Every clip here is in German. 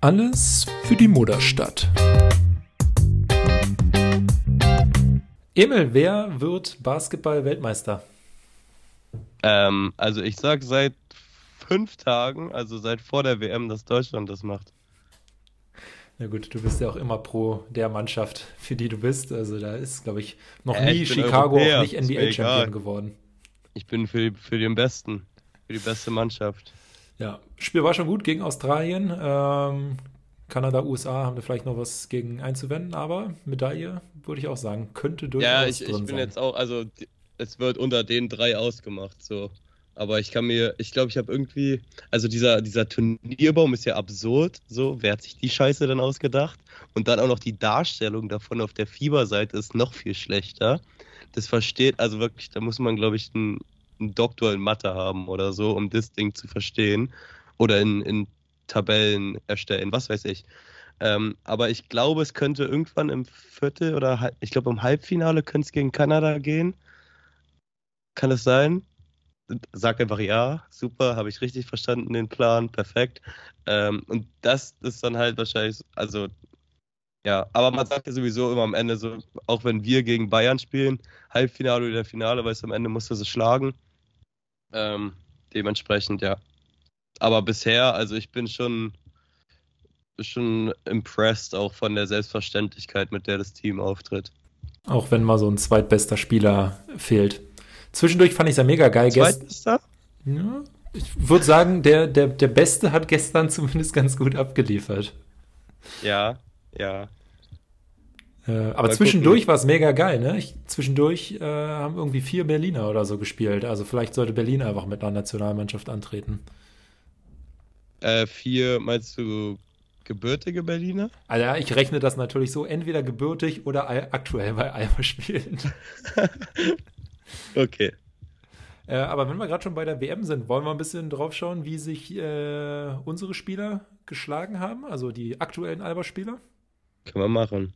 Alles für die Mutterstadt. Emil, wer wird Basketball-Weltmeister? Ähm, also ich sag seit fünf Tagen, also seit vor der WM, dass Deutschland das macht. Na gut, du bist ja auch immer pro der Mannschaft, für die du bist. Also da ist, glaube ich, noch äh, nie Chicago auch nicht NBA-Champion geworden. Ich bin für, für den Besten, für die beste Mannschaft. Ja, Spiel war schon gut gegen Australien. Ähm, Kanada, USA haben wir vielleicht noch was gegen einzuwenden, aber Medaille, würde ich auch sagen, könnte durchaus Ja, ich, ich bin sein. jetzt auch, also es wird unter den drei ausgemacht, so. Aber ich kann mir, ich glaube, ich habe irgendwie, also dieser, dieser Turnierbaum ist ja absurd, so, wer hat sich die Scheiße denn ausgedacht? Und dann auch noch die Darstellung davon auf der Fieberseite ist noch viel schlechter. Das versteht, also wirklich, da muss man, glaube ich, einen, einen Doktor in Mathe haben oder so, um das Ding zu verstehen. Oder in, in Tabellen erstellen, was weiß ich. Ähm, aber ich glaube, es könnte irgendwann im Viertel oder ich glaube im Halbfinale könnte es gegen Kanada gehen. Kann es sein? Sag einfach ja, super, habe ich richtig verstanden, den Plan, perfekt. Ähm, und das ist dann halt wahrscheinlich, also ja, aber man sagt ja sowieso immer am Ende so, auch wenn wir gegen Bayern spielen, Halbfinale oder Finale, weil es am Ende musst du sie schlagen. Ähm, dementsprechend, ja. Aber bisher, also ich bin schon, schon impressed auch von der Selbstverständlichkeit, mit der das Team auftritt. Auch wenn mal so ein zweitbester Spieler fehlt. Zwischendurch fand ich es ja mega geil. Zweitbester? Ja, ich würde sagen, der, der, der Beste hat gestern zumindest ganz gut abgeliefert. Ja, ja. Äh, aber zwischendurch war es mega geil, ne? Ich, zwischendurch äh, haben irgendwie vier Berliner oder so gespielt. Also vielleicht sollte Berlin einfach mit einer Nationalmannschaft antreten. Äh, vier, meinst du gebürtige Berliner? Also ich rechne das natürlich so, entweder gebürtig oder aktuell bei Alba spielen. okay. Äh, aber wenn wir gerade schon bei der WM sind, wollen wir ein bisschen drauf schauen, wie sich äh, unsere Spieler geschlagen haben, also die aktuellen Alba-Spieler? Können wir machen.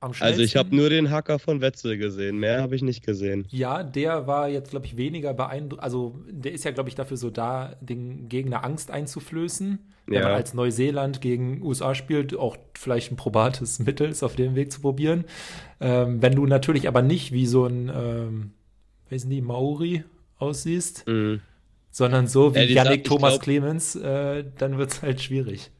Also ich habe nur den Hacker von Wetzel gesehen, mehr habe ich nicht gesehen. Ja, der war jetzt, glaube ich, weniger beeindruckt. Also der ist ja, glaube ich, dafür so da, den Gegner Angst einzuflößen. Wenn ja. man als Neuseeland gegen USA spielt, auch vielleicht ein probates Mittel ist, auf dem Weg zu probieren. Ähm, wenn du natürlich aber nicht wie so ein, ähm, wissen die, Maori aussiehst, mhm. sondern so wie ja, Yannick Thomas glaub, Clemens, äh, dann wird es halt schwierig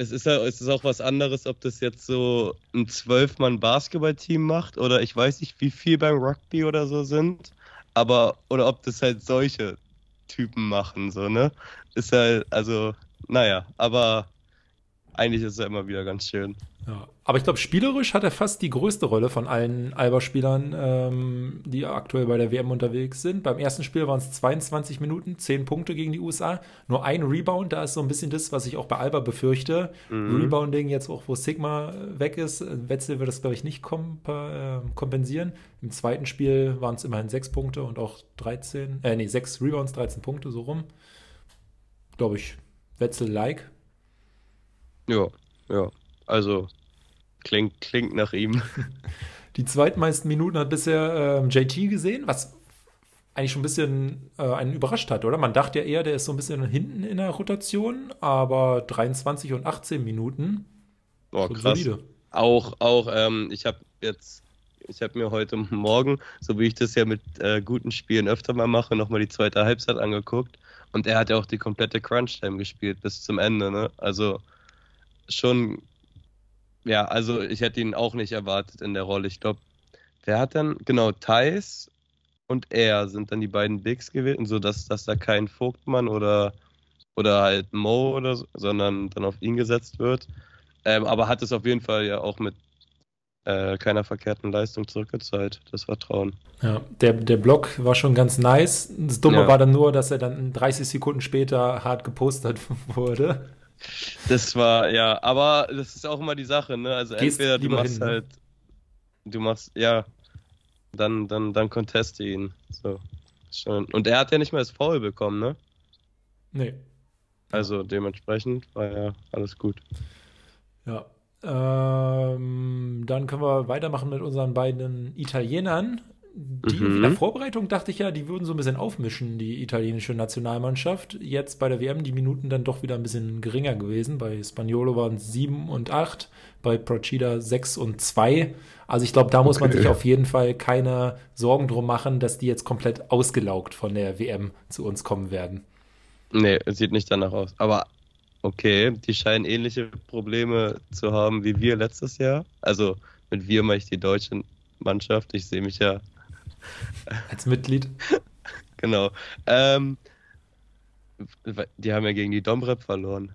es ist, ja, es ist auch was anderes, ob das jetzt so ein Zwölf-Mann-Basketballteam macht oder ich weiß nicht, wie viel beim Rugby oder so sind, aber oder ob das halt solche Typen machen, so, ne? Ist halt, also, naja, aber eigentlich ist es ja immer wieder ganz schön. Ja. Aber ich glaube, spielerisch hat er fast die größte Rolle von allen Alba-Spielern, ähm, die aktuell bei der WM unterwegs sind. Beim ersten Spiel waren es 22 Minuten, 10 Punkte gegen die USA. Nur ein Rebound, da ist so ein bisschen das, was ich auch bei Alba befürchte. Mhm. Rebounding jetzt auch, wo Sigma weg ist. Wetzel wird das, glaube ich, nicht komp äh, kompensieren. Im zweiten Spiel waren es immerhin 6 Punkte und auch 13, äh, nee, 6 Rebounds, 13 Punkte, so rum. Glaube ich, Wetzel-like. Ja, ja. Also klingt, klingt nach ihm. Die zweitmeisten Minuten hat bisher äh, JT gesehen, was eigentlich schon ein bisschen äh, einen überrascht hat, oder? Man dachte ja eher, der ist so ein bisschen hinten in der Rotation, aber 23 und 18 Minuten. Oh, krass. Solide. Auch, auch, ähm, ich habe jetzt, ich habe mir heute Morgen, so wie ich das ja mit äh, guten Spielen öfter mal mache, nochmal die zweite Halbzeit angeguckt. Und er hat ja auch die komplette Crunch-Time gespielt bis zum Ende, ne? Also schon ja, also ich hätte ihn auch nicht erwartet in der Rolle. Ich glaube, wer hat dann, genau, Thais und er sind dann die beiden Bigs gewesen, sodass dass da kein Vogtmann oder, oder halt Mo oder so, sondern dann auf ihn gesetzt wird. Ähm, aber hat es auf jeden Fall ja auch mit äh, keiner verkehrten Leistung zurückgezahlt, das Vertrauen. Ja, der, der Block war schon ganz nice. Das Dumme ja. war dann nur, dass er dann 30 Sekunden später hart gepostet wurde. Das war, ja, aber das ist auch immer die Sache, ne? Also Gehst entweder du machst hin, ne? halt, du machst, ja, dann, dann, dann conteste ihn. So. Schon. Und er hat ja nicht mehr das Foul bekommen, ne? Nee. Also dementsprechend war ja alles gut. Ja. Ähm, dann können wir weitermachen mit unseren beiden Italienern. Die, mhm. in der Vorbereitung dachte ich ja, die würden so ein bisschen aufmischen, die italienische Nationalmannschaft. Jetzt bei der WM die Minuten dann doch wieder ein bisschen geringer gewesen. Bei Spaniolo waren es 7 und 8, bei Procida 6 und 2. Also ich glaube, da muss okay. man sich auf jeden Fall keine Sorgen drum machen, dass die jetzt komplett ausgelaugt von der WM zu uns kommen werden. Nee, es sieht nicht danach aus. Aber okay, die scheinen ähnliche Probleme zu haben wie wir letztes Jahr. Also mit wir mache ich die deutsche Mannschaft. Ich sehe mich ja als Mitglied. genau. Ähm, die haben ja gegen die Domrep verloren.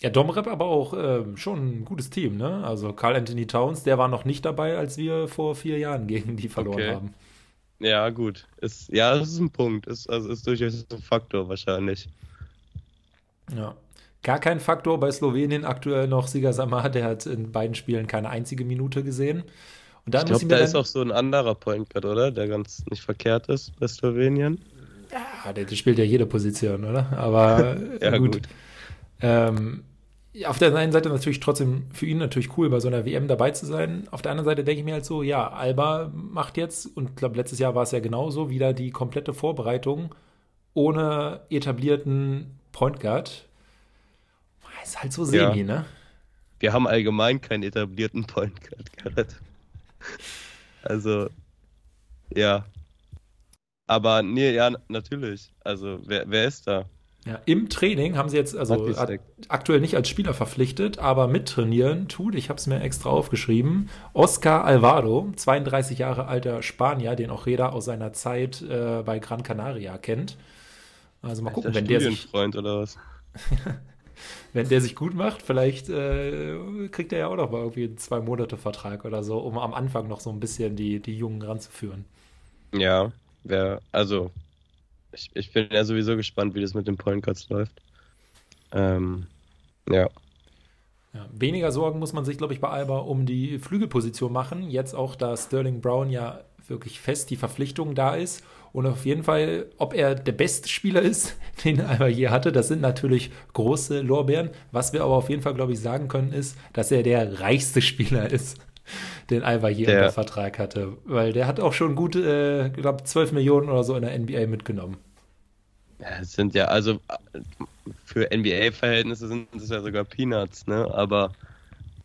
Ja, Domrep aber auch ähm, schon ein gutes Team, ne? Also Carl Anthony Towns, der war noch nicht dabei, als wir vor vier Jahren gegen die verloren okay. haben. Ja, gut. Ist, ja, das ist ein Punkt. Ist, also ist durchaus ein Faktor wahrscheinlich. Ja. Gar kein Faktor bei Slowenien aktuell noch Siga Samar, der hat in beiden Spielen keine einzige Minute gesehen. Und dann ich glaube, da ist auch so ein anderer Point Guard, oder? Der ganz nicht verkehrt ist bei Slowenien. Ja, der, der spielt ja jede Position, oder? Aber ja, gut. gut. Ähm, auf der einen Seite natürlich trotzdem für ihn natürlich cool, bei so einer WM dabei zu sein. Auf der anderen Seite denke ich mir halt so, ja, Alba macht jetzt, und ich glaube, letztes Jahr war es ja genauso, wieder die komplette Vorbereitung ohne etablierten Point Guard. Ist halt so semi, ja. ne? Wir haben allgemein keinen etablierten Point Guard. Also, ja. Aber nee, ja, natürlich. Also, wer, wer ist da? Ja, im Training haben sie jetzt, also aktuell nicht als Spieler verpflichtet, aber mittrainieren tut, ich habe es mir extra aufgeschrieben, Oscar Alvaro, 32 Jahre alter Spanier, den auch Reda aus seiner Zeit äh, bei Gran Canaria kennt. Also mal gucken, wenn der sich... oder was? wenn der sich gut macht, vielleicht äh, kriegt er ja auch noch mal irgendwie einen Zwei-Monate-Vertrag oder so, um am Anfang noch so ein bisschen die, die Jungen ranzuführen. Ja, wer, also, ich, ich bin ja sowieso gespannt, wie das mit den Point Cards läuft. Ähm, ja. ja. Weniger Sorgen muss man sich, glaube ich, bei Alba um die Flügelposition machen. Jetzt auch, da Sterling Brown ja wirklich fest die Verpflichtung da ist und auf jeden Fall, ob er der beste Spieler ist, den er je hatte, das sind natürlich große Lorbeeren. Was wir aber auf jeden Fall, glaube ich, sagen können, ist, dass er der reichste Spieler ist, den Alba je der, unter Vertrag hatte. Weil der hat auch schon gut, äh, ich glaube, 12 Millionen oder so in der NBA mitgenommen. Ja, es sind ja, also für NBA-Verhältnisse sind es ja sogar Peanuts, ne? Aber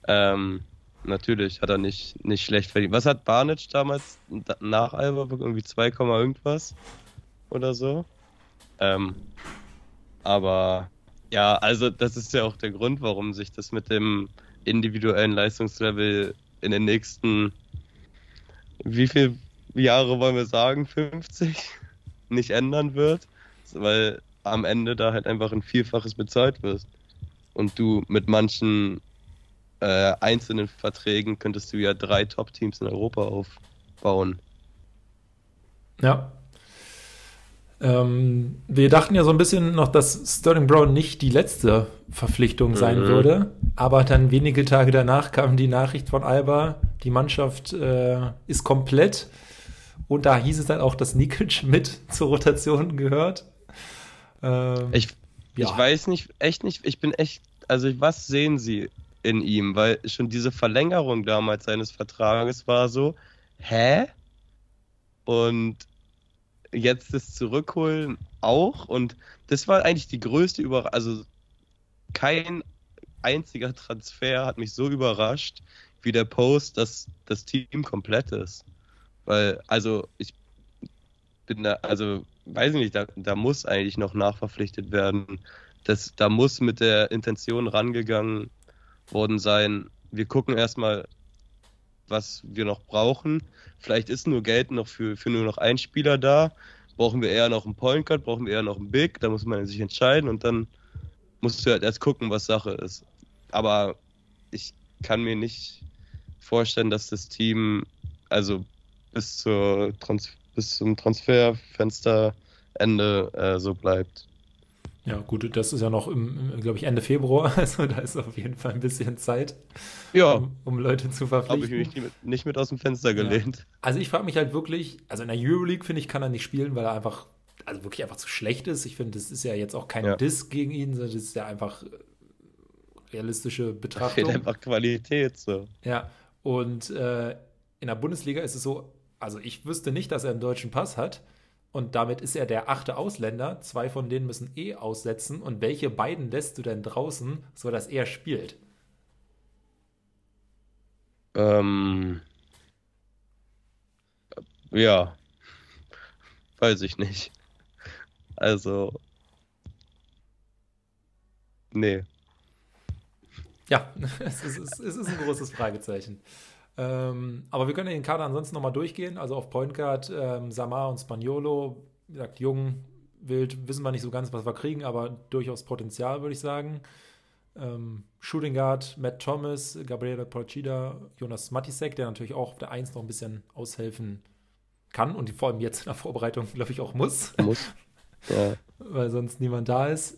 ähm, natürlich hat er nicht, nicht schlecht verdient. Was hat Barnett damals nach Alba irgendwie 2, irgendwas oder so? Ähm, aber ja, also das ist ja auch der Grund, warum sich das mit dem individuellen Leistungslevel in den nächsten, wie viele Jahre wollen wir sagen, 50 nicht ändern wird, weil am Ende da halt einfach ein Vielfaches bezahlt wirst und du mit manchen äh, einzelnen Verträgen könntest du ja drei Top-Teams in Europa aufbauen. Ja. Ähm, wir dachten ja so ein bisschen noch, dass Sterling Brown nicht die letzte Verpflichtung sein mhm. würde, aber dann wenige Tage danach kam die Nachricht von Alba, die Mannschaft äh, ist komplett und da hieß es dann auch, dass Nikic mit zur Rotation gehört. Ähm, ich, ja. ich weiß nicht, echt nicht, ich bin echt, also was sehen Sie in ihm, weil schon diese Verlängerung damals seines Vertrages war so, hä? Und jetzt das Zurückholen auch und das war eigentlich die größte Überraschung, also kein einziger Transfer hat mich so überrascht wie der Post, dass das Team komplett ist. Weil, also ich bin da, also weiß ich nicht, da, da muss eigentlich noch nachverpflichtet werden. Das, da muss mit der Intention rangegangen worden sein, wir gucken erstmal, was wir noch brauchen. Vielleicht ist nur Geld noch für, für nur noch einen Spieler da. Brauchen wir eher noch einen Point Guard, brauchen wir eher noch einen Big, da muss man sich entscheiden und dann musst du halt erst gucken, was Sache ist. Aber ich kann mir nicht vorstellen, dass das Team also bis, zur Trans bis zum Transferfensterende äh, so bleibt. Ja, gut, das ist ja noch glaube ich, Ende Februar, also da ist auf jeden Fall ein bisschen Zeit, ja. um, um Leute zu verpflichten. Habe ich mich nicht, nicht mit, aus dem Fenster gelehnt. Ja. Also ich frage mich halt wirklich, also in der Euroleague finde ich, kann er nicht spielen, weil er einfach, also wirklich einfach zu schlecht ist. Ich finde, das ist ja jetzt auch kein ja. Diss gegen ihn, sondern das ist ja einfach äh, realistische Betrachtung. Da fehlt einfach Qualität so. Ja, und äh, in der Bundesliga ist es so, also ich wüsste nicht, dass er einen deutschen Pass hat. Und damit ist er der achte Ausländer. Zwei von denen müssen eh aussetzen. Und welche beiden lässt du denn draußen, sodass er spielt? Ähm, ja, weiß ich nicht. Also, nee. Ja, es ist, es ist ein großes Fragezeichen. Ähm, aber wir können den Kader ansonsten nochmal durchgehen. Also auf Point Guard, ähm, Samar und Spaniolo, wie gesagt, jung, wild, wissen wir nicht so ganz, was wir kriegen, aber durchaus Potenzial, würde ich sagen. Ähm, Shooting Guard, Matt Thomas, Gabriele Porcida, Jonas Matisek, der natürlich auch auf der 1 noch ein bisschen aushelfen kann und vor allem jetzt in der Vorbereitung, glaube ich, auch muss. Muss. Ja. Weil sonst niemand da ist.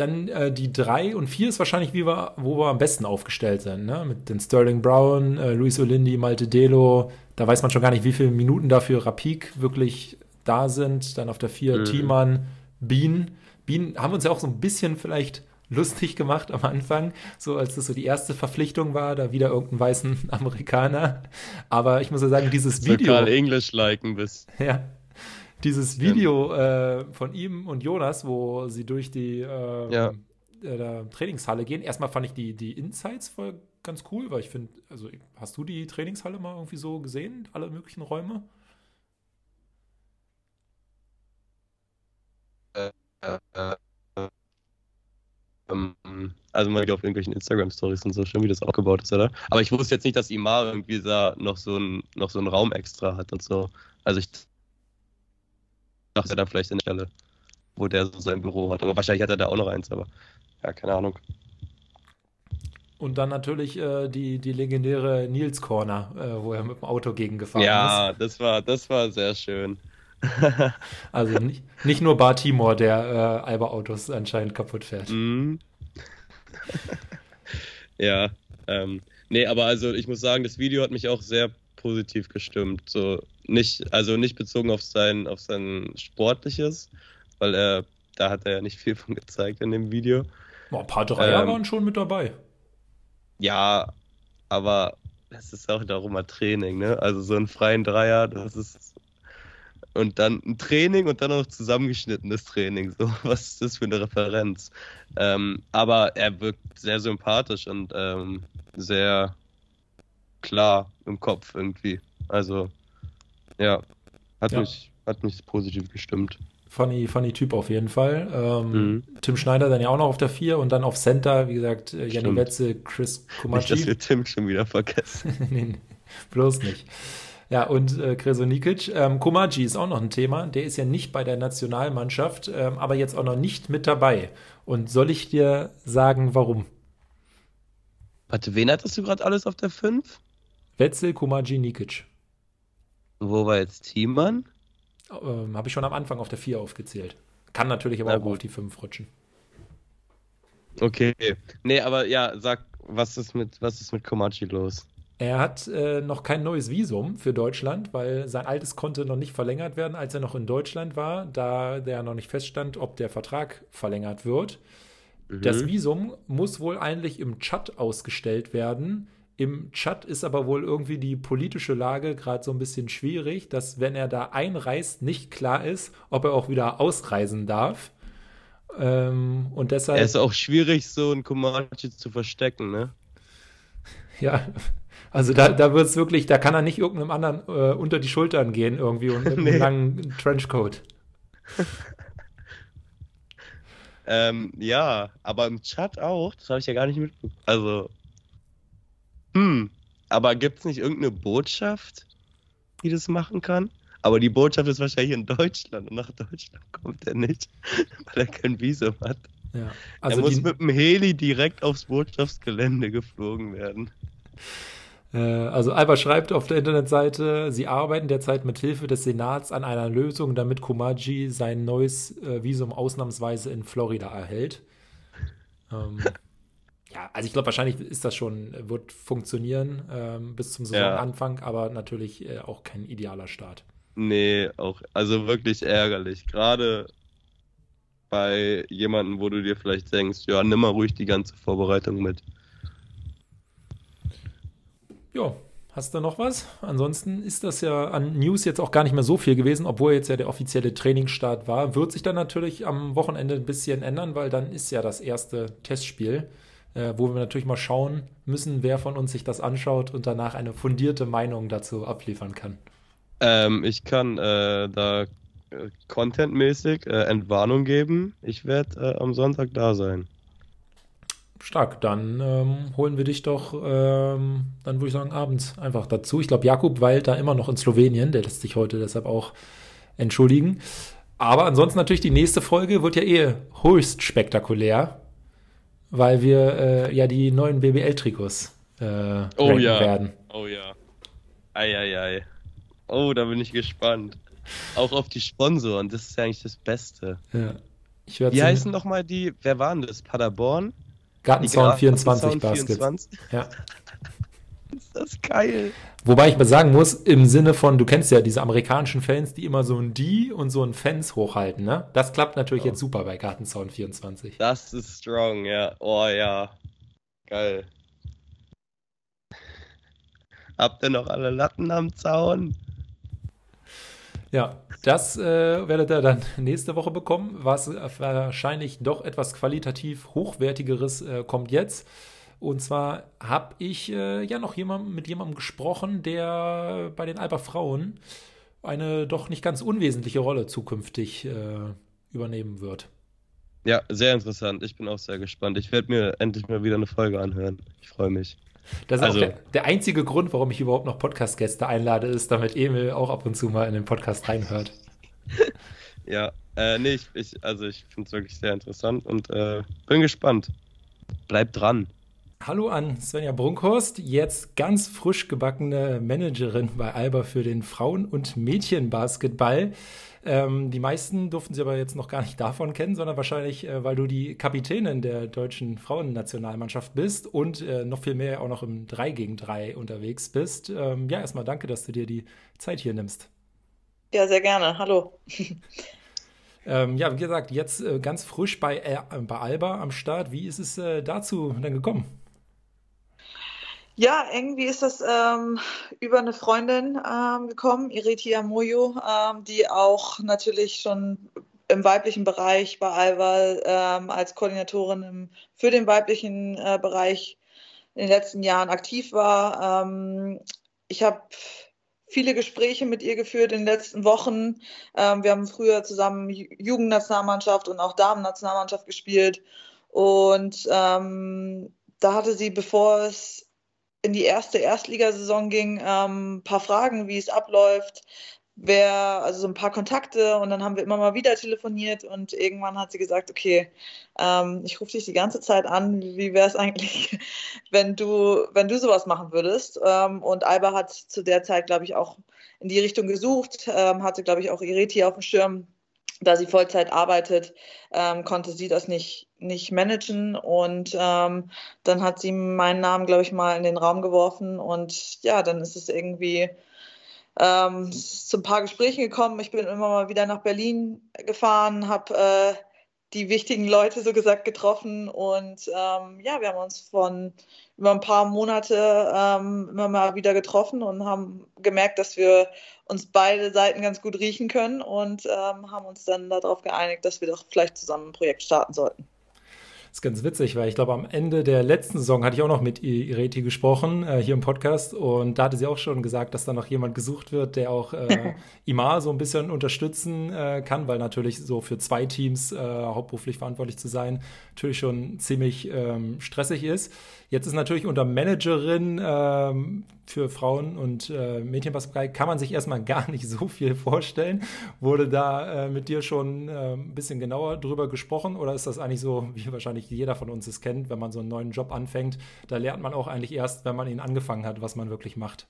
Dann äh, die 3 und 4 ist wahrscheinlich, wie wir, wo wir am besten aufgestellt sind. Ne? Mit den Sterling Brown, äh, Luis Olindi, Malte Delo. Da weiß man schon gar nicht, wie viele Minuten dafür Rapik wirklich da sind. Dann auf der 4 mhm. Thiemann, Bean. Bean haben wir uns ja auch so ein bisschen vielleicht lustig gemacht am Anfang, so als das so die erste Verpflichtung war, da wieder irgendeinen weißen Amerikaner. Aber ich muss ja sagen, dieses Video. Karl English liken bist. Ja. Dieses Video äh, von ihm und Jonas, wo sie durch die äh, ja. äh, Trainingshalle gehen. Erstmal fand ich die, die Insights voll ganz cool, weil ich finde, also hast du die Trainingshalle mal irgendwie so gesehen, alle möglichen Räume? Äh, äh, ähm, also mal auf irgendwelchen Instagram-Stories und so schon, wie das aufgebaut ist, oder? Aber ich wusste jetzt nicht, dass Imar irgendwie da noch so ein, noch so einen Raum extra hat und so. Also ich dachte da vielleicht der Stelle, wo der so sein Büro hat. Aber wahrscheinlich hat er da auch noch eins, aber ja, keine Ahnung. Und dann natürlich äh, die, die legendäre Nils Corner, äh, wo er mit dem Auto gegengefahren ja, ist. Ja, das war, das war sehr schön. also nicht, nicht nur Bar Timor, der äh, Alba-Autos anscheinend kaputt fährt. Mm. ja, ähm, nee, aber also ich muss sagen, das Video hat mich auch sehr positiv gestimmt. So nicht, also nicht bezogen auf sein, auf sein Sportliches, weil er, da hat er ja nicht viel von gezeigt in dem Video. Boah, ein paar Dreier ähm, waren schon mit dabei. Ja, aber es ist auch darum mal Training, ne? Also so einen freien Dreier, das ist und dann ein Training und dann noch zusammengeschnittenes Training. So, was ist das für eine Referenz? Ähm, aber er wirkt sehr sympathisch und ähm, sehr klar im Kopf irgendwie. Also, ja, hat, ja. Mich, hat mich positiv gestimmt. Funny, funny Typ auf jeden Fall. Ähm, mhm. Tim Schneider dann ja auch noch auf der 4 und dann auf Center, wie gesagt, äh, Janni Wetze, Chris Kumachi. Nicht, dass wir Tim schon wieder vergessen. nee, nee, bloß nicht. Ja, und äh, Kresonikic. Ähm, Komaji ist auch noch ein Thema. Der ist ja nicht bei der Nationalmannschaft, ähm, aber jetzt auch noch nicht mit dabei. Und soll ich dir sagen, warum? Warte, wen hattest du gerade alles auf der 5? Wetzel, Komaji, Nikic. Wo war jetzt Thiemann? Ähm, Habe ich schon am Anfang auf der 4 aufgezählt. Kann natürlich aber Na auch gut. auf die 5 rutschen. Okay. Nee, aber ja, sag, was ist mit, was ist mit Komachi los? Er hat äh, noch kein neues Visum für Deutschland, weil sein altes konnte noch nicht verlängert werden, als er noch in Deutschland war, da der noch nicht feststand, ob der Vertrag verlängert wird. Mhm. Das Visum muss wohl eigentlich im Chat ausgestellt werden. Im Chat ist aber wohl irgendwie die politische Lage gerade so ein bisschen schwierig, dass wenn er da einreist, nicht klar ist, ob er auch wieder ausreisen darf. Ähm, und deshalb. Er ist auch schwierig, so ein Komachi zu verstecken, ne? Ja, also da, da wird es wirklich, da kann er nicht irgendeinem anderen äh, unter die Schultern gehen irgendwie und mit nee. einem langen Trenchcoat. ähm, ja, aber im Chat auch, das habe ich ja gar nicht mitbekommen. Also, hm, aber gibt es nicht irgendeine Botschaft, die das machen kann? Aber die Botschaft ist wahrscheinlich in Deutschland und nach Deutschland kommt er nicht, weil er kein Visum hat. Ja, also er muss mit dem Heli direkt aufs Botschaftsgelände geflogen werden. Äh, also Alba schreibt auf der Internetseite, sie arbeiten derzeit mit Hilfe des Senats an einer Lösung, damit Kumaji sein neues äh, Visum ausnahmsweise in Florida erhält. Ähm, ja, also ich glaube, wahrscheinlich ist das schon, wird funktionieren ähm, bis zum Saisonanfang, ja. aber natürlich äh, auch kein idealer Start. Nee, auch, also wirklich ärgerlich. Gerade bei jemandem, wo du dir vielleicht denkst, ja, nimm mal ruhig die ganze Vorbereitung mit. ja, Hast du noch was? Ansonsten ist das ja an News jetzt auch gar nicht mehr so viel gewesen, obwohl jetzt ja der offizielle Trainingsstart war. Wird sich dann natürlich am Wochenende ein bisschen ändern, weil dann ist ja das erste Testspiel, äh, wo wir natürlich mal schauen müssen, wer von uns sich das anschaut und danach eine fundierte Meinung dazu abliefern kann. Ähm, ich kann äh, da äh, contentmäßig äh, Entwarnung geben. Ich werde äh, am Sonntag da sein. Stark, dann ähm, holen wir dich doch, ähm, dann würde ich sagen, abends einfach dazu. Ich glaube, Jakub weilt da immer noch in Slowenien, der lässt sich heute deshalb auch entschuldigen. Aber ansonsten natürlich die nächste Folge wird ja eh höchst spektakulär, weil wir äh, ja die neuen BBL-Trikots äh, oh, ja. werden. Oh ja. Eieiei. Ei, ei. Oh, da bin ich gespannt. Auch auf die Sponsoren, das ist ja eigentlich das Beste. Ja. Wie heißen nochmal die, wer waren das? Paderborn? Gartenzaun 24 Baskets. 24? Ja. Ist das geil. Wobei ich mal sagen muss, im Sinne von, du kennst ja diese amerikanischen Fans, die immer so ein Die und so ein Fans hochhalten, ne? Das klappt natürlich oh. jetzt super bei Gartenzaun 24. Das ist strong, ja. Oh ja. Geil. Habt ihr noch alle Latten am Zaun? Ja, das äh, werdet ihr dann nächste Woche bekommen. Was wahrscheinlich doch etwas qualitativ hochwertigeres äh, kommt jetzt. Und zwar habe ich äh, ja noch jemand, mit jemandem gesprochen, der bei den Alba Frauen eine doch nicht ganz unwesentliche Rolle zukünftig äh, übernehmen wird. Ja, sehr interessant. Ich bin auch sehr gespannt. Ich werde mir endlich mal wieder eine Folge anhören. Ich freue mich. Das ist also, auch der, der, einzige Grund, warum ich überhaupt noch Podcast-Gäste einlade, ist, damit Emil auch ab und zu mal in den Podcast reinhört. ja, äh, nee, ich, ich also ich finde es wirklich sehr interessant und äh, bin gespannt. Bleib dran. Hallo an Svenja Brunkhorst, jetzt ganz frisch gebackene Managerin bei Alba für den Frauen- und Mädchenbasketball. Ähm, die meisten durften sie aber jetzt noch gar nicht davon kennen, sondern wahrscheinlich, äh, weil du die Kapitänin der deutschen Frauennationalmannschaft bist und äh, noch viel mehr auch noch im 3 gegen 3 unterwegs bist. Ähm, ja, erstmal danke, dass du dir die Zeit hier nimmst. Ja, sehr gerne. Hallo. ähm, ja, wie gesagt, jetzt äh, ganz frisch bei, äh, bei Alba am Start. Wie ist es äh, dazu dann gekommen? Ja, irgendwie ist das ähm, über eine Freundin ähm, gekommen, Iritia Moyo, ähm, die auch natürlich schon im weiblichen Bereich bei Alval ähm, als Koordinatorin im, für den weiblichen äh, Bereich in den letzten Jahren aktiv war. Ähm, ich habe viele Gespräche mit ihr geführt in den letzten Wochen. Ähm, wir haben früher zusammen Jugendnationalmannschaft und auch Damen-Nationalmannschaft gespielt. Und da hatte sie, bevor es in die erste Erstligasaison ging, ähm, ein paar Fragen, wie es abläuft, wer, also so ein paar Kontakte und dann haben wir immer mal wieder telefoniert und irgendwann hat sie gesagt, okay, ähm, ich rufe dich die ganze Zeit an, wie wäre es eigentlich, wenn du, wenn du sowas machen würdest? Ähm, und Alba hat zu der Zeit, glaube ich, auch in die Richtung gesucht, ähm, hatte, glaube ich, auch Ireti auf dem Schirm, da sie Vollzeit arbeitet, ähm, konnte sie das nicht, nicht managen. Und ähm, dann hat sie meinen Namen, glaube ich, mal in den Raum geworfen. Und ja, dann ist es irgendwie ähm, zu ein paar Gesprächen gekommen. Ich bin immer mal wieder nach Berlin gefahren, habe äh, die wichtigen Leute so gesagt getroffen. Und ähm, ja, wir haben uns von über ein paar Monate ähm, immer mal wieder getroffen und haben gemerkt, dass wir uns beide Seiten ganz gut riechen können und ähm, haben uns dann darauf geeinigt, dass wir doch vielleicht zusammen ein Projekt starten sollten. Das ist ganz witzig, weil ich glaube, am Ende der letzten Saison hatte ich auch noch mit Ireti gesprochen, äh, hier im Podcast. Und da hatte sie auch schon gesagt, dass da noch jemand gesucht wird, der auch äh, Imar so ein bisschen unterstützen äh, kann, weil natürlich so für zwei Teams äh, hauptberuflich verantwortlich zu sein, natürlich schon ziemlich ähm, stressig ist. Jetzt ist natürlich unter Managerin ähm, für Frauen und äh, Mädchenbasketball kann man sich erstmal gar nicht so viel vorstellen. Wurde da äh, mit dir schon äh, ein bisschen genauer drüber gesprochen oder ist das eigentlich so, wie wahrscheinlich jeder von uns es kennt, wenn man so einen neuen Job anfängt, da lernt man auch eigentlich erst, wenn man ihn angefangen hat, was man wirklich macht?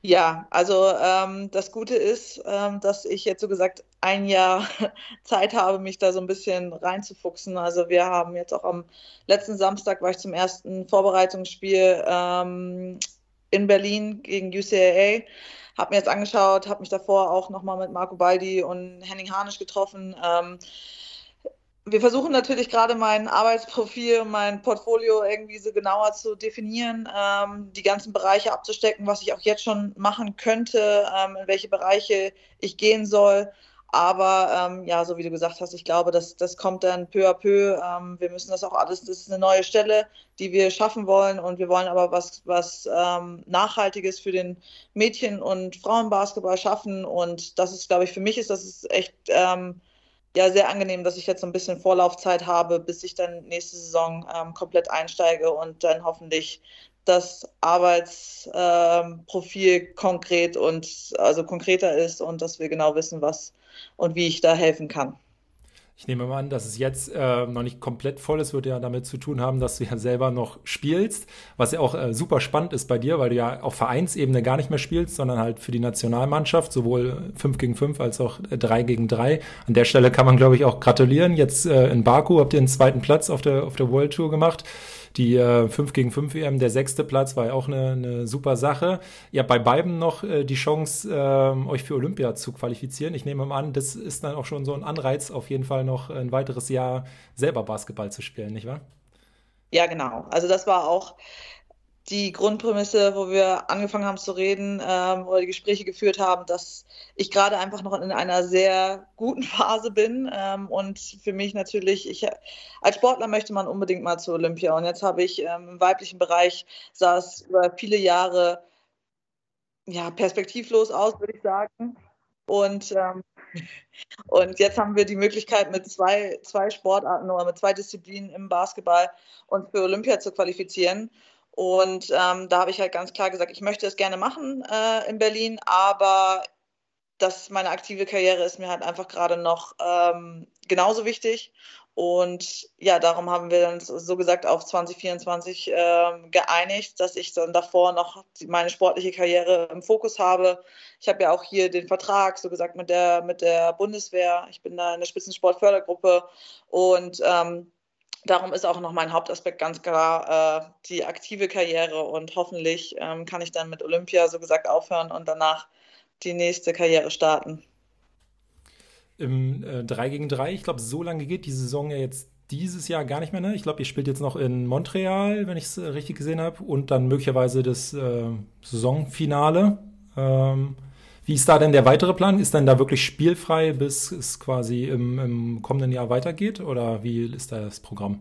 Ja, also ähm, das Gute ist, ähm, dass ich jetzt so gesagt ein Jahr Zeit habe, mich da so ein bisschen reinzufuchsen. Also wir haben jetzt auch am letzten Samstag war ich zum ersten Vorbereitungsspiel ähm, in Berlin gegen UCAA. Habe mir jetzt angeschaut, habe mich davor auch nochmal mit Marco Baldi und Henning Harnisch getroffen. Ähm, wir versuchen natürlich gerade mein Arbeitsprofil, mein Portfolio irgendwie so genauer zu definieren, ähm, die ganzen Bereiche abzustecken, was ich auch jetzt schon machen könnte, ähm, in welche Bereiche ich gehen soll. Aber ähm, ja, so wie du gesagt hast, ich glaube, das, das kommt dann peu à peu. Ähm, wir müssen das auch alles, das ist eine neue Stelle, die wir schaffen wollen. Und wir wollen aber was, was ähm, Nachhaltiges für den Mädchen- und Frauenbasketball schaffen. Und das ist, glaube ich, für mich ist das ist echt ähm, ja sehr angenehm, dass ich jetzt so ein bisschen Vorlaufzeit habe, bis ich dann nächste Saison ähm, komplett einsteige und dann hoffentlich das Arbeitsprofil ähm, konkret und also konkreter ist und dass wir genau wissen, was und wie ich da helfen kann. Ich nehme mal an, dass es jetzt äh, noch nicht komplett voll ist, wird ja damit zu tun haben, dass du ja selber noch spielst, was ja auch äh, super spannend ist bei dir, weil du ja auf Vereinsebene gar nicht mehr spielst, sondern halt für die Nationalmannschaft, sowohl 5 gegen 5 als auch 3 gegen 3. An der Stelle kann man, glaube ich, auch gratulieren. Jetzt äh, in Baku habt ihr den zweiten Platz auf der, auf der World Tour gemacht. Die äh, 5 gegen 5 EM, der sechste Platz, war ja auch eine, eine super Sache. Ihr habt bei beiden noch äh, die Chance, äh, euch für Olympia zu qualifizieren. Ich nehme mal an, das ist dann auch schon so ein Anreiz, auf jeden Fall noch ein weiteres Jahr selber Basketball zu spielen, nicht wahr? Ja, genau. Also das war auch die Grundprämisse, wo wir angefangen haben zu reden ähm, oder die Gespräche geführt haben, dass ich gerade einfach noch in einer sehr guten Phase bin ähm, und für mich natürlich, ich als Sportler möchte man unbedingt mal zur Olympia und jetzt habe ich ähm, im weiblichen Bereich sah es über viele Jahre ja perspektivlos aus, würde ich sagen. Und, ähm, und jetzt haben wir die Möglichkeit, mit zwei, zwei Sportarten oder mit zwei Disziplinen im Basketball uns für Olympia zu qualifizieren. Und ähm, da habe ich halt ganz klar gesagt, ich möchte es gerne machen äh, in Berlin, aber das, meine aktive Karriere ist mir halt einfach gerade noch ähm, genauso wichtig. Und ja, darum haben wir dann so gesagt auf 2024 äh, geeinigt, dass ich dann davor noch meine sportliche Karriere im Fokus habe. Ich habe ja auch hier den Vertrag, so gesagt, mit der, mit der Bundeswehr. Ich bin da in der Spitzensportfördergruppe und ähm, darum ist auch noch mein Hauptaspekt ganz klar äh, die aktive Karriere und hoffentlich ähm, kann ich dann mit Olympia so gesagt aufhören und danach die nächste Karriere starten. Im äh, 3 gegen 3, ich glaube, so lange geht die Saison ja jetzt dieses Jahr gar nicht mehr. Ne? Ich glaube, ihr spielt jetzt noch in Montreal, wenn ich es äh, richtig gesehen habe, und dann möglicherweise das äh, Saisonfinale. Ähm, wie ist da denn der weitere Plan? Ist dann da wirklich spielfrei, bis es quasi im, im kommenden Jahr weitergeht? Oder wie ist da das Programm?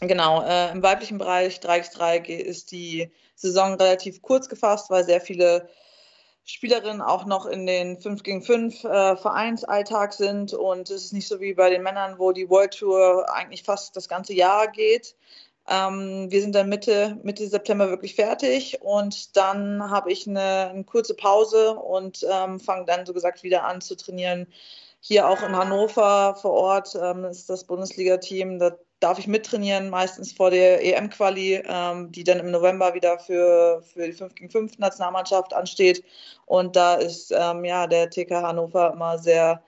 Genau, äh, im weiblichen Bereich 3x3 ist die Saison relativ kurz gefasst, weil sehr viele Spielerinnen auch noch in den 5 gegen 5 äh, Vereinsalltag sind und es ist nicht so wie bei den Männern, wo die World Tour eigentlich fast das ganze Jahr geht. Ähm, wir sind dann Mitte, Mitte September wirklich fertig und dann habe ich eine, eine, kurze Pause und ähm, fange dann so gesagt wieder an zu trainieren. Hier auch in Hannover vor Ort ähm, ist das Bundesliga-Team. Da darf ich mittrainieren, meistens vor der EM-Quali, ähm, die dann im November wieder für, für die 5 gegen 5 Nationalmannschaft ansteht. Und da ist ähm, ja der TK Hannover immer sehr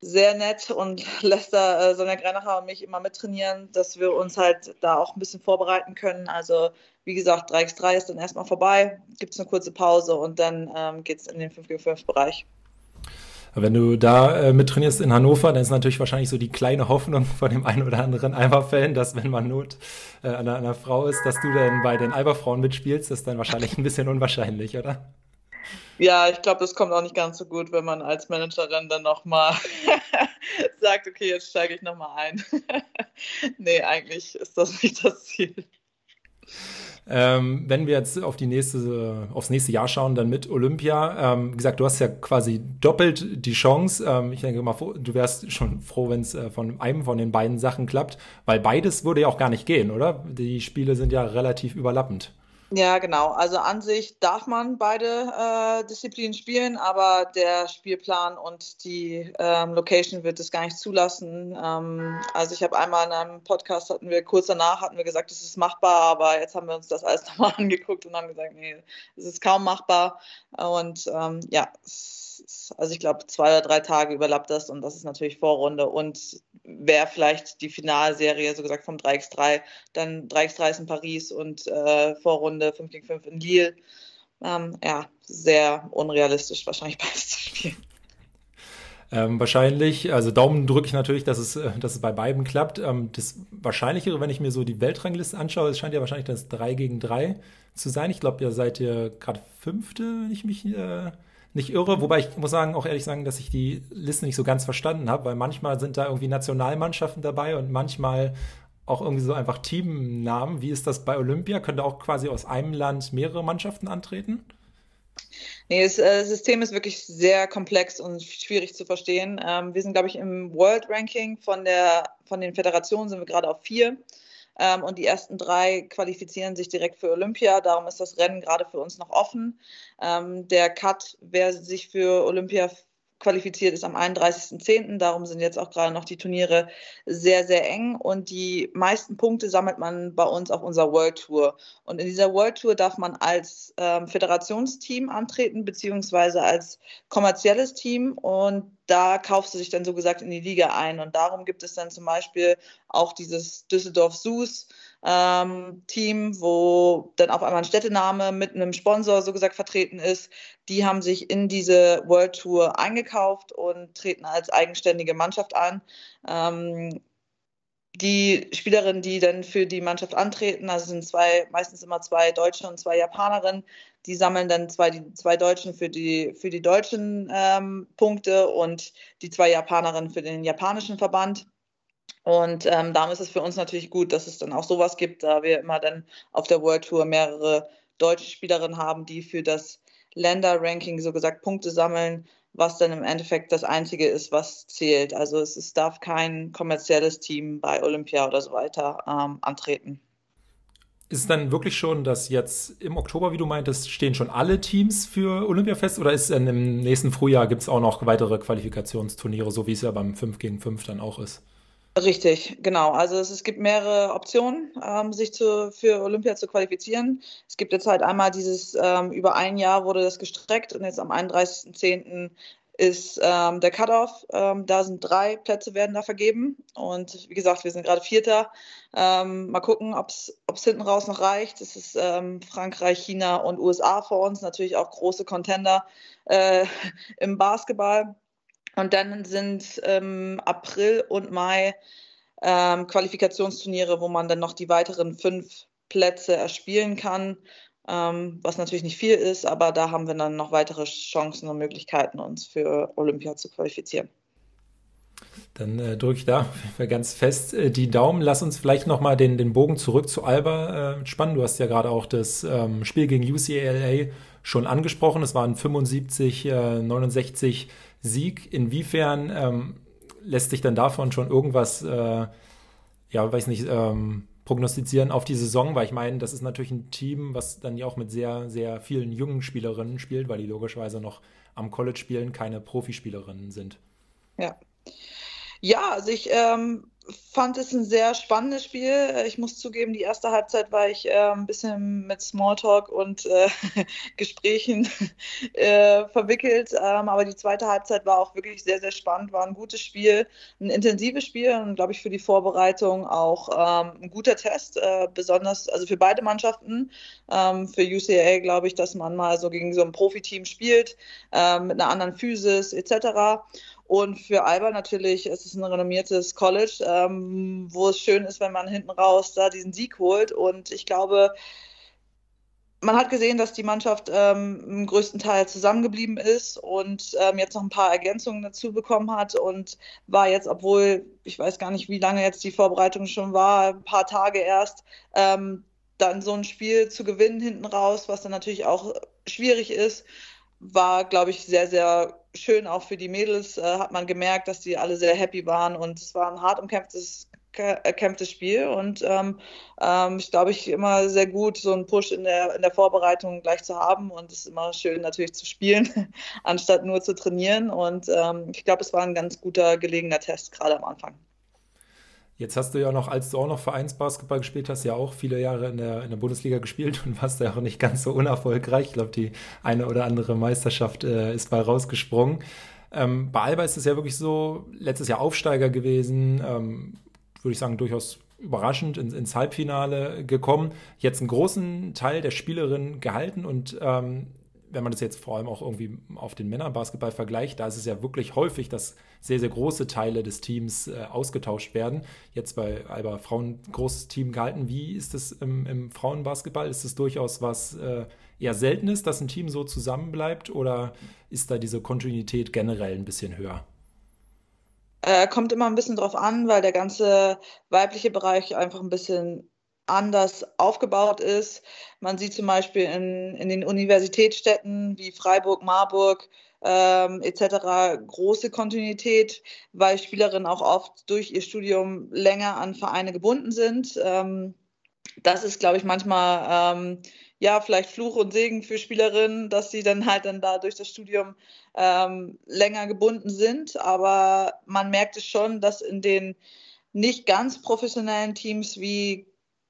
sehr nett und lässt da äh, Sonja Greinacher und mich immer mittrainieren, dass wir uns halt da auch ein bisschen vorbereiten können. Also wie gesagt, 3x3 ist dann erstmal vorbei, gibt es eine kurze Pause und dann ähm, geht es in den 5 5 Bereich. Wenn du da äh, mit trainierst in Hannover, dann ist natürlich wahrscheinlich so die kleine Hoffnung von dem einen oder anderen Alba-Fan, dass wenn man Not äh, an, einer, Frau ist, dass du dann bei den Alba-Frauen mitspielst, das ist dann wahrscheinlich ein bisschen unwahrscheinlich, oder? Ja, ich glaube, das kommt auch nicht ganz so gut, wenn man als Managerin dann nochmal sagt, okay, jetzt steige ich nochmal ein. nee, eigentlich ist das nicht das Ziel. Ähm, wenn wir jetzt auf die nächste, aufs nächste Jahr schauen, dann mit Olympia, ähm, wie gesagt, du hast ja quasi doppelt die Chance. Ähm, ich denke mal, du wärst schon froh, wenn es äh, von einem von den beiden Sachen klappt, weil beides würde ja auch gar nicht gehen, oder? Die Spiele sind ja relativ überlappend. Ja, genau. Also an sich darf man beide äh, Disziplinen spielen, aber der Spielplan und die ähm, Location wird es gar nicht zulassen. Ähm, also ich habe einmal in einem Podcast hatten wir kurz danach hatten wir gesagt, es ist machbar, aber jetzt haben wir uns das alles nochmal angeguckt und haben gesagt, nee, es ist kaum machbar. Und ähm, ja, es also ich glaube, zwei oder drei Tage überlappt das und das ist natürlich Vorrunde und wäre vielleicht die Finalserie, so gesagt vom 3x3, dann 3x3 ist in Paris und äh, Vorrunde 5 gegen 5 in Lille. Ähm, ja, sehr unrealistisch wahrscheinlich beides zu spielen. Ähm, wahrscheinlich, also Daumen drücke ich natürlich, dass es, äh, dass es bei beiden klappt. Ähm, das Wahrscheinlichere, wenn ich mir so die Weltrangliste anschaue, es scheint ja wahrscheinlich das 3 gegen 3 zu sein. Ich glaube, ihr seid ihr gerade Fünfte, wenn ich mich äh, nicht irre. Wobei ich muss sagen, auch ehrlich sagen, dass ich die Liste nicht so ganz verstanden habe, weil manchmal sind da irgendwie Nationalmannschaften dabei und manchmal auch irgendwie so einfach Teamnamen. Wie ist das bei Olympia? Könnte auch quasi aus einem Land mehrere Mannschaften antreten? Nee, das äh, System ist wirklich sehr komplex und schwierig zu verstehen. Ähm, wir sind, glaube ich, im World Ranking von, der, von den Föderationen sind wir gerade auf vier. Ähm, und die ersten drei qualifizieren sich direkt für Olympia. Darum ist das Rennen gerade für uns noch offen. Ähm, der Cut, wer sich für Olympia qualifiziert ist am 31.10. Darum sind jetzt auch gerade noch die Turniere sehr, sehr eng und die meisten Punkte sammelt man bei uns auf unserer World Tour. Und in dieser World Tour darf man als ähm, Föderationsteam antreten, beziehungsweise als kommerzielles Team und da kaufst du dich dann so gesagt in die Liga ein. Und darum gibt es dann zum Beispiel auch dieses Düsseldorf Sus ähm, Team, wo dann auf einmal ein Städtename mit einem Sponsor so gesagt vertreten ist. Die haben sich in diese World Tour eingekauft und treten als eigenständige Mannschaft an. Ähm, die Spielerinnen, die dann für die Mannschaft antreten, also sind zwei, meistens immer zwei Deutsche und zwei Japanerinnen, die sammeln dann zwei, die zwei Deutschen für die, für die deutschen ähm, Punkte und die zwei Japanerinnen für den japanischen Verband. Und ähm, darum ist es für uns natürlich gut, dass es dann auch sowas gibt, da wir immer dann auf der World Tour mehrere deutsche Spielerinnen haben, die für das Länderranking so gesagt Punkte sammeln, was dann im Endeffekt das Einzige ist, was zählt. Also es, es darf kein kommerzielles Team bei Olympia oder so weiter ähm, antreten. Ist es dann wirklich schon, dass jetzt im Oktober, wie du meintest, stehen schon alle Teams für Olympia fest oder ist dann im nächsten Frühjahr gibt es auch noch weitere Qualifikationsturniere, so wie es ja beim 5 gegen 5 dann auch ist? Richtig, genau. Also es, es gibt mehrere Optionen, ähm, sich zu, für Olympia zu qualifizieren. Es gibt jetzt halt einmal dieses, ähm, über ein Jahr wurde das gestreckt und jetzt am 31.10. ist ähm, der Cut-Off. Ähm, da sind drei Plätze werden da vergeben. Und wie gesagt, wir sind gerade Vierter. Ähm, mal gucken, ob es hinten raus noch reicht. Es ist ähm, Frankreich, China und USA vor uns, natürlich auch große Contender äh, im Basketball. Und dann sind ähm, April und Mai ähm, Qualifikationsturniere, wo man dann noch die weiteren fünf Plätze erspielen kann, ähm, was natürlich nicht viel ist, aber da haben wir dann noch weitere Chancen und Möglichkeiten, uns für Olympia zu qualifizieren. Dann äh, drücke ich da ganz fest äh, die Daumen. Lass uns vielleicht nochmal den, den Bogen zurück zu Alba äh, spannen. Du hast ja gerade auch das ähm, Spiel gegen UCLA schon angesprochen. Es waren 75, äh, 69 Sieg. Inwiefern ähm, lässt sich dann davon schon irgendwas, äh, ja, weiß nicht, ähm, prognostizieren auf die Saison? Weil ich meine, das ist natürlich ein Team, was dann ja auch mit sehr, sehr vielen jungen Spielerinnen spielt, weil die logischerweise noch am College spielen, keine Profispielerinnen sind. Ja. Ja, also ich ähm, fand es ein sehr spannendes Spiel. Ich muss zugeben, die erste Halbzeit war ich äh, ein bisschen mit Smalltalk und äh, Gesprächen äh, verwickelt. Ähm, aber die zweite Halbzeit war auch wirklich sehr, sehr spannend, war ein gutes Spiel, ein intensives Spiel und, glaube ich, für die Vorbereitung auch ähm, ein guter Test, äh, besonders also für beide Mannschaften. Ähm, für UCA glaube ich, dass man mal so gegen so ein Profiteam spielt, ähm, mit einer anderen Physis etc. Und für Alba natürlich ist es ein renommiertes College, ähm, wo es schön ist, wenn man hinten raus da diesen Sieg holt. Und ich glaube, man hat gesehen, dass die Mannschaft ähm, im größten Teil zusammengeblieben ist und ähm, jetzt noch ein paar Ergänzungen dazu bekommen hat und war jetzt, obwohl ich weiß gar nicht, wie lange jetzt die Vorbereitung schon war, ein paar Tage erst, ähm, dann so ein Spiel zu gewinnen hinten raus, was dann natürlich auch schwierig ist war, glaube ich, sehr, sehr schön auch für die Mädels. Äh, hat man gemerkt, dass die alle sehr happy waren und es war ein hart umkämpftes erkämpftes Spiel und ähm, ähm, ich glaube, ich immer sehr gut, so einen Push in der, in der Vorbereitung gleich zu haben und es ist immer schön natürlich zu spielen, anstatt nur zu trainieren und ähm, ich glaube, es war ein ganz guter gelegener Test gerade am Anfang. Jetzt hast du ja noch, als du auch noch Vereinsbasketball gespielt hast, ja auch viele Jahre in der, in der Bundesliga gespielt und warst ja auch nicht ganz so unerfolgreich. Ich glaube, die eine oder andere Meisterschaft äh, ist bei rausgesprungen. Ähm, bei Alba ist es ja wirklich so, letztes Jahr Aufsteiger gewesen, ähm, würde ich sagen, durchaus überraschend ins, ins, Halbfinale gekommen. Jetzt einen großen Teil der Spielerin gehalten und ähm, wenn man das jetzt vor allem auch irgendwie auf den Männerbasketball vergleicht, da ist es ja wirklich häufig, dass sehr, sehr große Teile des Teams äh, ausgetauscht werden. Jetzt bei Alba Frauen großes Team gehalten. Wie ist es im, im Frauenbasketball? Ist es durchaus was äh, eher Seltenes, dass ein Team so zusammenbleibt oder ist da diese Kontinuität generell ein bisschen höher? Äh, kommt immer ein bisschen drauf an, weil der ganze weibliche Bereich einfach ein bisschen anders aufgebaut ist. Man sieht zum Beispiel in, in den Universitätsstädten wie Freiburg, Marburg ähm, etc. große Kontinuität, weil Spielerinnen auch oft durch ihr Studium länger an Vereine gebunden sind. Ähm, das ist, glaube ich, manchmal ähm, ja vielleicht Fluch und Segen für Spielerinnen, dass sie dann halt dann da durch das Studium ähm, länger gebunden sind. Aber man merkt es schon, dass in den nicht ganz professionellen Teams wie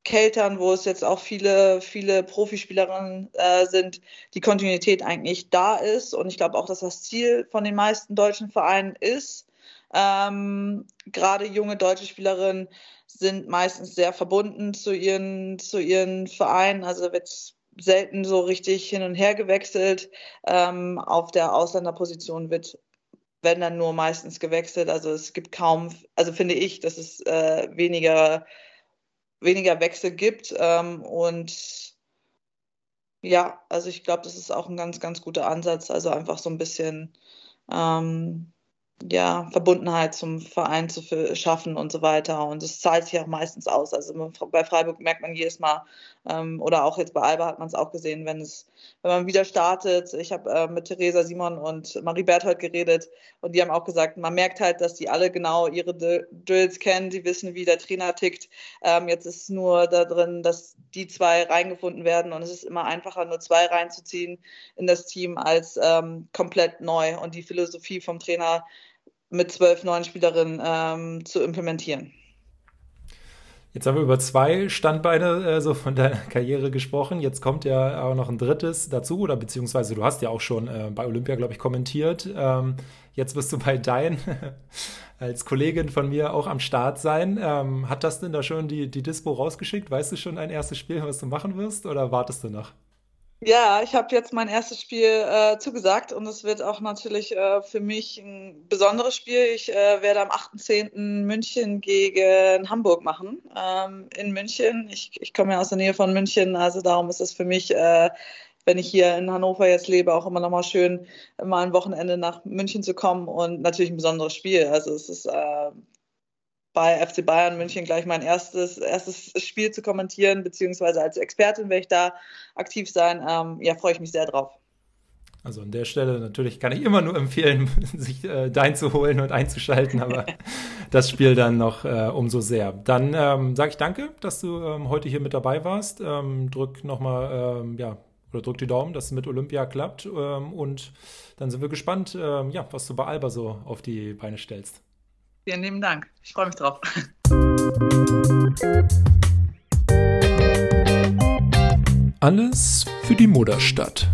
Keltern, wo es jetzt auch viele, viele Profispielerinnen äh, sind, die Kontinuität eigentlich da ist. Und ich glaube auch, dass das Ziel von den meisten deutschen Vereinen ist. Ähm, Gerade junge deutsche Spielerinnen sind meistens sehr verbunden zu ihren, zu ihren Vereinen. Also wird selten so richtig hin und her gewechselt. Ähm, auf der Ausländerposition wird, wenn dann nur meistens gewechselt. Also es gibt kaum, also finde ich, dass es äh, weniger, weniger Wechsel gibt. Ähm, und ja, also ich glaube, das ist auch ein ganz, ganz guter Ansatz. Also einfach so ein bisschen ähm, ja, Verbundenheit zum Verein zu schaffen und so weiter. Und es zahlt sich auch meistens aus. Also bei Freiburg merkt man jedes Mal, ähm, oder auch jetzt bei Alba hat man es auch gesehen, wenn es, wenn man wieder startet. Ich habe äh, mit Theresa Simon und Marie Berthold geredet und die haben auch gesagt, man merkt halt, dass die alle genau ihre Drills kennen, die wissen, wie der Trainer tickt. Ähm, jetzt ist es nur da drin, dass die zwei reingefunden werden und es ist immer einfacher, nur zwei reinzuziehen in das Team als ähm, komplett neu und die Philosophie vom Trainer mit zwölf neuen Spielerinnen ähm, zu implementieren. Jetzt haben wir über zwei Standbeine äh, so von deiner Karriere gesprochen. Jetzt kommt ja auch noch ein drittes dazu, oder beziehungsweise du hast ja auch schon äh, bei Olympia, glaube ich, kommentiert. Ähm, jetzt wirst du bei Dein als Kollegin von mir auch am Start sein. Ähm, hat das denn da schon die, die Dispo rausgeschickt? Weißt du schon ein erstes Spiel, was du machen wirst, oder wartest du noch? Ja, ich habe jetzt mein erstes Spiel äh, zugesagt und es wird auch natürlich äh, für mich ein besonderes Spiel. Ich äh, werde am 8.10. München gegen Hamburg machen. Ähm, in München. Ich, ich komme ja aus der Nähe von München, also darum ist es für mich, äh, wenn ich hier in Hannover jetzt lebe, auch immer nochmal schön, mal ein Wochenende nach München zu kommen und natürlich ein besonderes Spiel. Also es ist äh, bei FC Bayern München gleich mein erstes, erstes Spiel zu kommentieren, beziehungsweise als Expertin werde ich da aktiv sein. Ähm, ja, freue ich mich sehr drauf. Also an der Stelle natürlich kann ich immer nur empfehlen, sich äh, dein zu holen und einzuschalten, aber das Spiel dann noch äh, umso sehr. Dann ähm, sage ich danke, dass du ähm, heute hier mit dabei warst. Ähm, drück nochmal, ähm, ja, oder drück die Daumen, dass es mit Olympia klappt. Ähm, und dann sind wir gespannt, ähm, ja, was du bei Alba so auf die Beine stellst. Vielen lieben Dank. Ich freue mich drauf. Alles für die Mutterstadt.